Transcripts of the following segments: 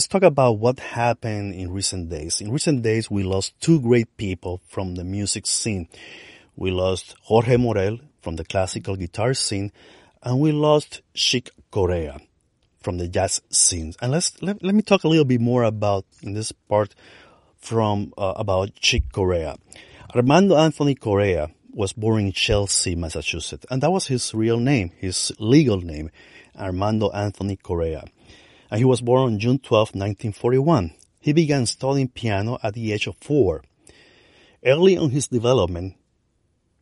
let's talk about what happened in recent days. In recent days, we lost two great people from the music scene. We lost Jorge Morel from the classical guitar scene, and we lost Chick Corea from the jazz scene. And let's let, let me talk a little bit more about in this part from uh, about Chick Corea. Armando Anthony Corea was born in Chelsea, Massachusetts, and that was his real name, his legal name, Armando Anthony Corea. And he was born on June 12, 1941. He began studying piano at the age of four. Early on his development,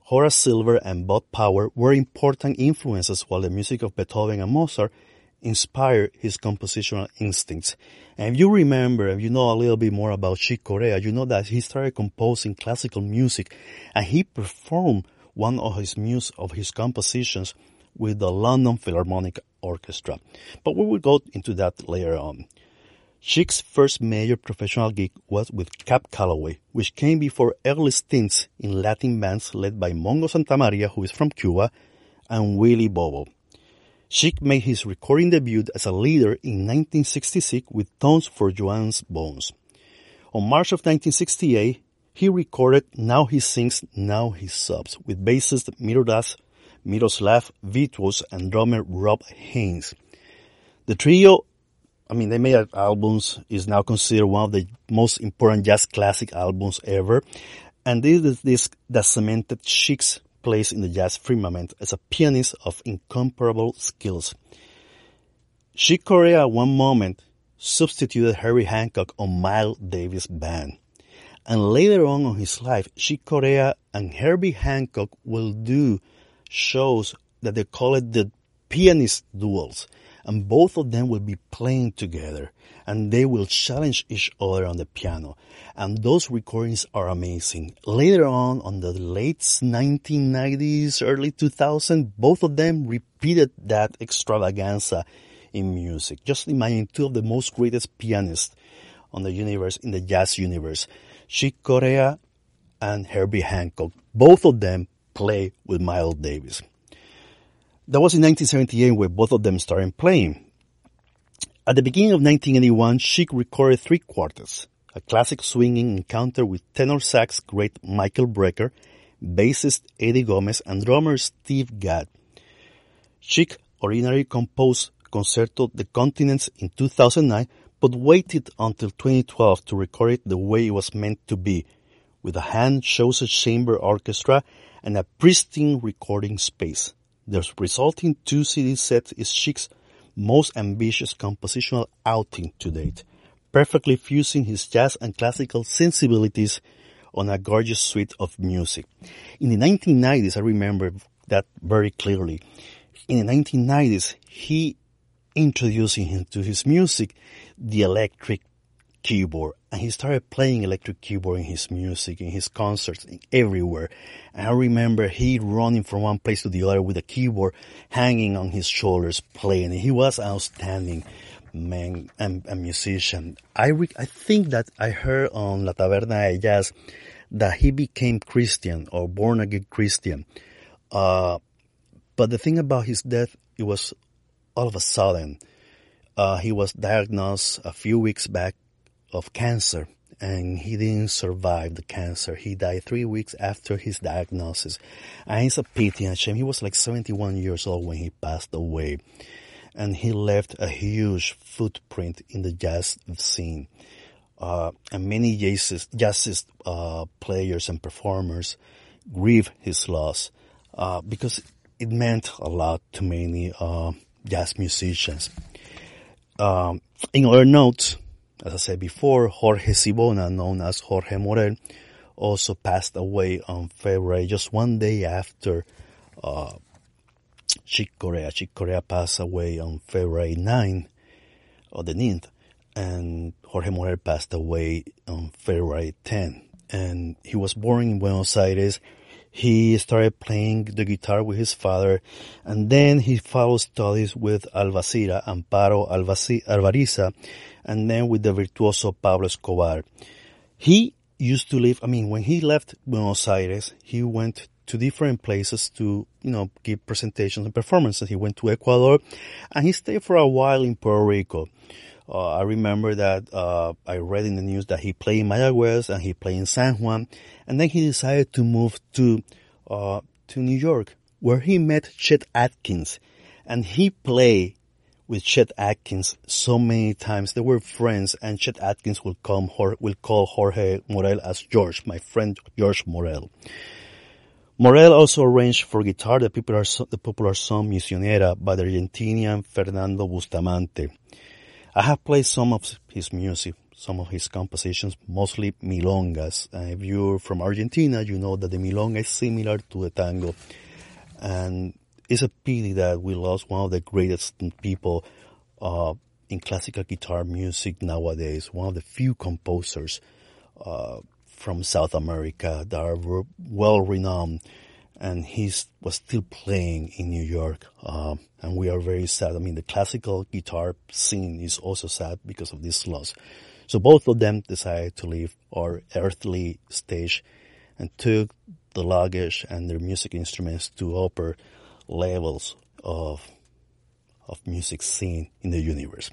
Horace Silver and Bud Powell were important influences while the music of Beethoven and Mozart inspired his compositional instincts. And if you remember, if you know a little bit more about Chick Corea, you know that he started composing classical music and he performed one of his muse of his compositions with the London Philharmonic Orchestra. But we will go into that later on. Chick's first major professional gig was with Cab Calloway, which came before early stints in Latin bands led by Mongo Santamaria, who is from Cuba, and Willie Bobo. Chick made his recording debut as a leader in 1966 with Tones for Joanne's Bones. On March of 1968, he recorded Now He Sings, Now He Sobs with bassist Miroslav, Miroslav Vitous and drummer Roy Haynes. The trio, I mean, they made albums, is now considered one of the most important jazz classic albums ever. And this is this that cemented Chick's place in the jazz firmament as a pianist of incomparable skills. Chick Corea at one moment substituted Herbie Hancock on Miles Davis' band. And later on in his life, Chick Corea and Herbie Hancock will do shows that they call it the pianist duels. And both of them will be playing together and they will challenge each other on the piano. And those recordings are amazing. Later on, on the late 1990s, early 2000s, both of them repeated that extravaganza in music. Just imagine two of the most greatest pianists on the universe, in the jazz universe. Chick Corea and Herbie Hancock. Both of them play with Miles Davis. That was in 1978 where both of them started playing. At the beginning of 1981, Chick recorded three quartets, a classic swinging encounter with tenor sax great Michael Brecker, bassist Eddie Gomez, and drummer Steve Gadd. Chick originally composed Concerto de Continents in 2009, but waited until 2012 to record it the way it was meant to be, with a hand-chosen chamber orchestra and a pristine recording space. The resulting two CD set is Chick's most ambitious compositional outing to date, perfectly fusing his jazz and classical sensibilities on a gorgeous suite of music. In the 1990s, I remember that very clearly. In the 1990s, he introduced to his music the electric keyboard and he started playing electric keyboard in his music, in his concerts, everywhere. And I remember he running from one place to the other with a keyboard hanging on his shoulders playing. He was outstanding man and a musician. I re- I think that I heard on La Taberna de Jazz that he became Christian or born again Christian. Uh, but the thing about his death, it was all of a sudden. Uh, he was diagnosed a few weeks back of cancer and he didn't survive the cancer. He died three weeks after his diagnosis. And it's a pity and shame. He was like 71 years old when he passed away. And he left a huge footprint in the jazz scene. Uh, and many jazz, jazz uh, players and performers grieve his loss uh, because it meant a lot to many uh, jazz musicians. Um, in other notes, as I said before, Jorge Sibona, known as Jorge Morel, also passed away on February, just one day after uh, Chick Corea. Chick Corea passed away on February 9 or the 9th, and Jorge Morel passed away on February 10. And he was born in Buenos Aires. He started playing the guitar with his father, and then he followed studies with Alvacira, Amparo Alvariza, and then with the virtuoso Pablo Escobar. He used to live, I mean, when he left Buenos Aires, he went to different places to, you know, give presentations and performances. He went to Ecuador and he stayed for a while in Puerto Rico. Uh, I remember that uh, I read in the news that he played in Mayagüez and he played in San Juan, and then he decided to move to uh, to New York, where he met Chet Atkins, and he played with Chet Atkins so many times. They were friends, and Chet Atkins will come will call Jorge Morel as George, my friend George Morel. Morel also arranged for guitar the popular, the popular song Misionera by the Argentinian Fernando Bustamante. I have played some of his music, some of his compositions, mostly milongas. And if you're from Argentina, you know that the milonga is similar to the tango. And it's a pity that we lost one of the greatest people uh, in classical guitar music nowadays, one of the few composers uh, from South America that are well renowned and he was still playing in New York. Uh, and we are very sad. I mean, the classical guitar scene is also sad because of this loss. So both of them decided to leave our earthly stage and took the luggage and their music instruments to upper levels of of music scene in the universe.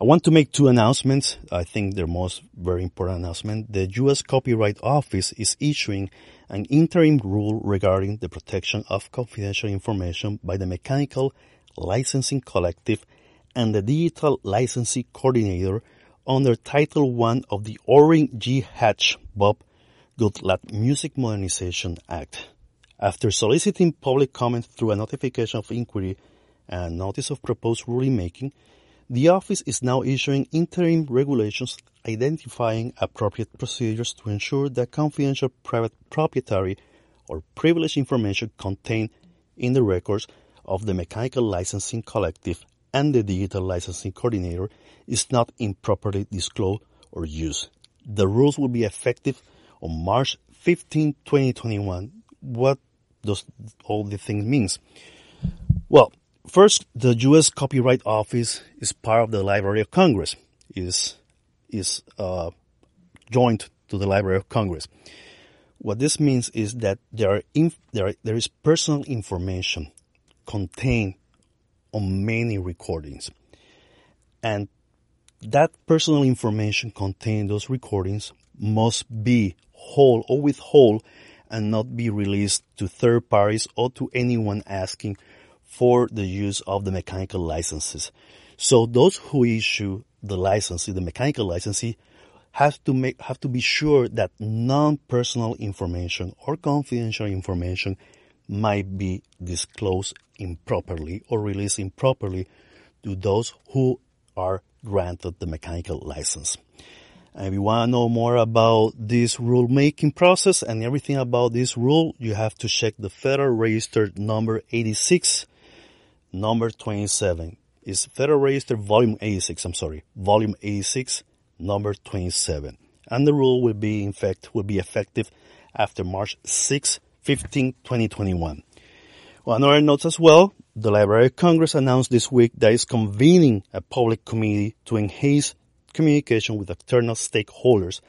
I want to make two announcements. I think they're most very important announcement. The U.S. Copyright Office is issuing an interim rule regarding the protection of confidential information by the Mechanical Licensing Collective and the Digital Licensee Coordinator under Title I of the Orrin G. Hatch Bob Goodlatte Music Modernization Act. After soliciting public comment through a notification of inquiry and notice of proposed rulemaking, the office is now issuing interim regulations identifying appropriate procedures to ensure that confidential private proprietary or privileged information contained in the records of the Mechanical Licensing Collective and the Digital Licensee Coordinator is not improperly disclosed or used. The rules will be effective on March 15, 2021. What does all the things means? Well, First, the U.S. Copyright Office is part of the Library of Congress. is is uh, joined to the Library of Congress. What this means is that there there, are, there is personal information contained on many recordings, and that personal information contained in those recordings must be whole or withhold and not be released to third parties or to anyone asking for the use of the mechanical licenses. So those who issue the license, the mechanical licensee, have to make, have to be sure that non-personal information or confidential information might be disclosed improperly or released improperly to those who are granted the mechanical license. And if you want to know more about this rulemaking process and everything about this rule, you have to check the Federal Register number 86 number 27 is Federal Register Volume 86, I'm sorry, Volume 86, number 27. And the rule will be in fact, will be effective after March 6, 15, 2021. Well, another note as well, the Library of Congress announced this week that it's convening a public committee to enhance communication with external stakeholders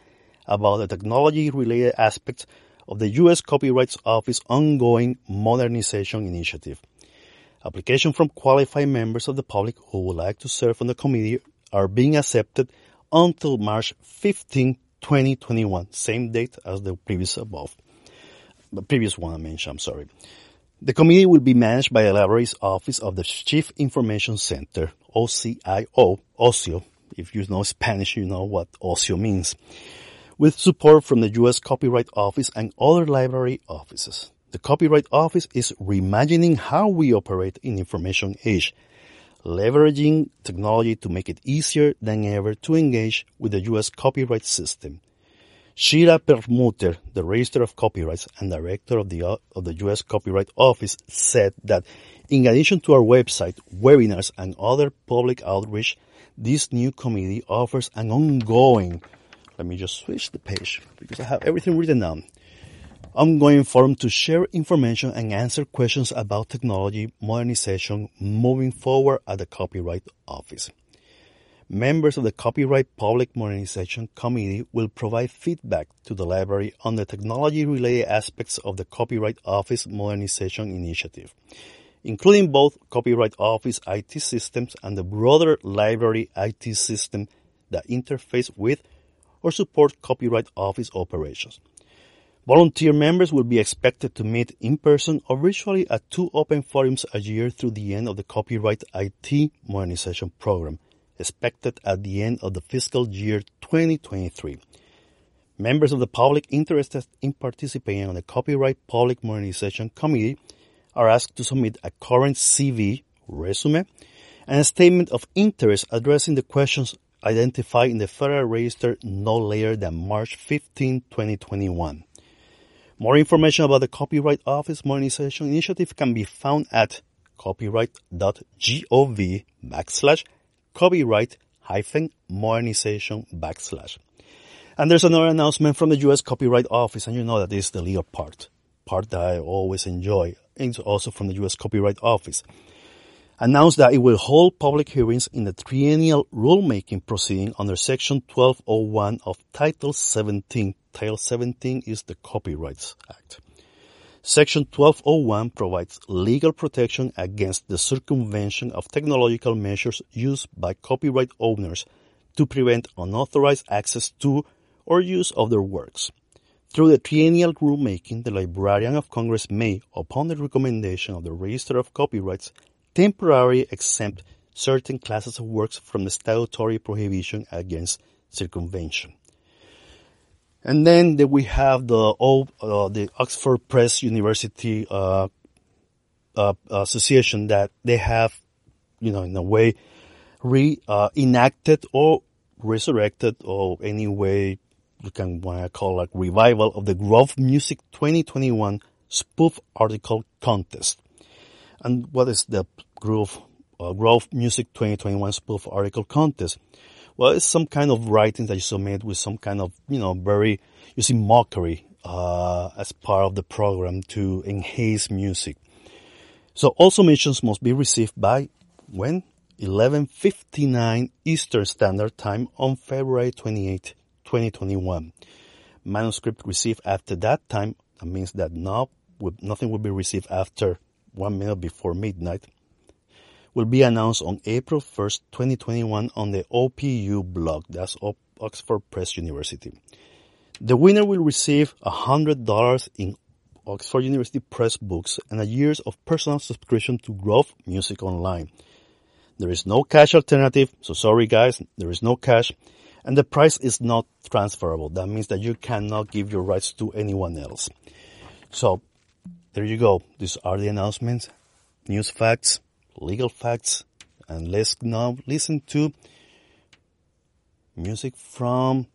about the technology related aspects of the U.S. Copyright Office ongoing modernization initiative. Applications from qualified members of the public who would like to serve on the committee are being accepted until March 15, 2021, same date as the previous above. The previous one I mentioned, I'm sorry. The committee will be managed by the library's Office of the Chief Information Center, OCIO, OCIO. If you know Spanish, you know what OCIO means. With support from the U.S. Copyright Office and other library offices. The Copyright Office is reimagining how we operate in information age, leveraging technology to make it easier than ever to engage with the U.S. copyright system. Shira Perlmutter, the Register of Copyrights and Director of the, of the U.S. Copyright Office, said that in addition to our website, webinars, and other public outreach, this new committee offers an ongoing, let me just switch the page because I have everything written down ongoing forum to share information and answer questions about technology modernization moving forward at the Copyright Office. Members of the Copyright Public Modernization Committee will provide feedback to the library on the technology related aspects of the Copyright Office Modernization Initiative. including both Copyright Office IT systems and the broader library IT system that interface with or support Copyright Office operations. Volunteer members will be expected to meet in person or virtually at two open forums a year through the end of the Copyright IT modernization program, expected at the end of the fiscal year 2023. Members of the public interested in participating on the Copyright Public Modernization Committee are asked to submit a current CV, resume, and a statement of interest addressing the questions identified in the Federal Register no later than March 15, 2021. More information about the Copyright Office Modernization Initiative can be found at copyright.gov backslash copyright hyphen modernization backslash. And there's another announcement from the U.S. Copyright Office, and you know that is the legal part, part that I always enjoy. It's also from the U.S. Copyright Office. Announced that it will hold public hearings in the triennial rulemaking proceeding under Section 1201 of Title 17. Title 17 is the Copyrights Act. Section 1201 provides legal protection against the circumvention of technological measures used by copyright owners to prevent unauthorized access to or use of their works. Through the triennial rulemaking, the Librarian of Congress may, upon the recommendation of the Register of Copyrights, temporarily exempt certain classes of works from the statutory prohibition against circumvention. And then we have the uh, the Oxford Press University uh, uh, Association that they have, you know, in a way, re uh, or resurrected or any way you can want to call like revival of the Grove Music 2021 spoof article contest. And what is the Grove uh, Grove Music 2021 spoof article contest? Well, it's some kind of writing that you submit with some kind of you know very you see mockery uh, as part of the program to enhance music. So all submissions must be received by when 11:59 Eastern Standard Time on February 28, 2021. Manuscript received after that time, that means that no, nothing will be received after one minute before midnight, will be announced on April 1st, 2021 on the OPU blog. That's Oxford Press University. The winner will receive $100 in Oxford University Press books and a year's of personal subscription to Grove Music Online. There is no cash alternative, so sorry guys, there is no cash and the price is not transferable. That means that you cannot give your rights to anyone else. So there you go. These are the announcements, news facts, legal facts, and let's now listen to music from